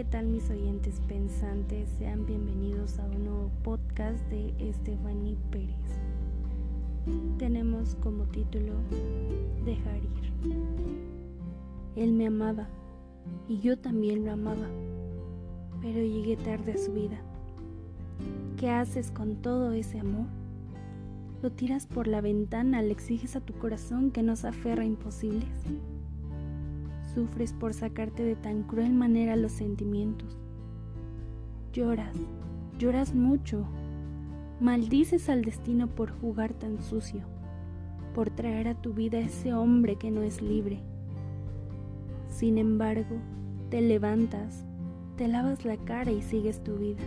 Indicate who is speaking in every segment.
Speaker 1: tal mis oyentes pensantes? Sean bienvenidos a un nuevo podcast de Estefany Pérez. Tenemos como título Dejar ir. Él me amaba y yo también lo amaba, pero llegué tarde a su vida. ¿Qué haces con todo ese amor? Lo tiras por la ventana, le exiges a tu corazón que nos aferra a imposibles sufres por sacarte de tan cruel manera los sentimientos. Lloras, lloras mucho, maldices al destino por jugar tan sucio, por traer a tu vida ese hombre que no es libre. Sin embargo, te levantas, te lavas la cara y sigues tu vida.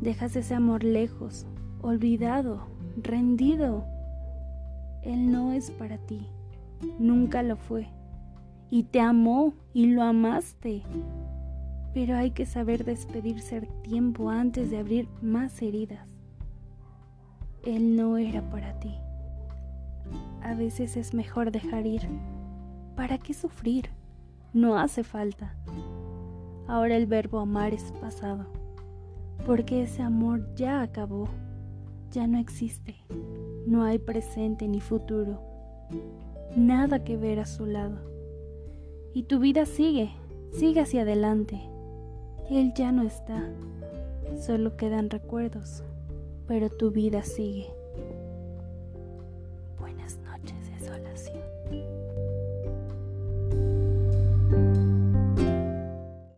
Speaker 1: Dejas ese amor lejos, olvidado, rendido. Él no es para ti, nunca lo fue y te amó y lo amaste. Pero hay que saber despedirse a tiempo antes de abrir más heridas. Él no era para ti. A veces es mejor dejar ir. ¿Para qué sufrir? No hace falta. Ahora el verbo amar es pasado, porque ese amor ya acabó, ya no existe, no hay presente ni futuro, nada que ver a su lado y tu vida sigue, sigue hacia adelante. Él ya no está, solo quedan recuerdos, pero tu vida sigue. Buenas noches, desolación.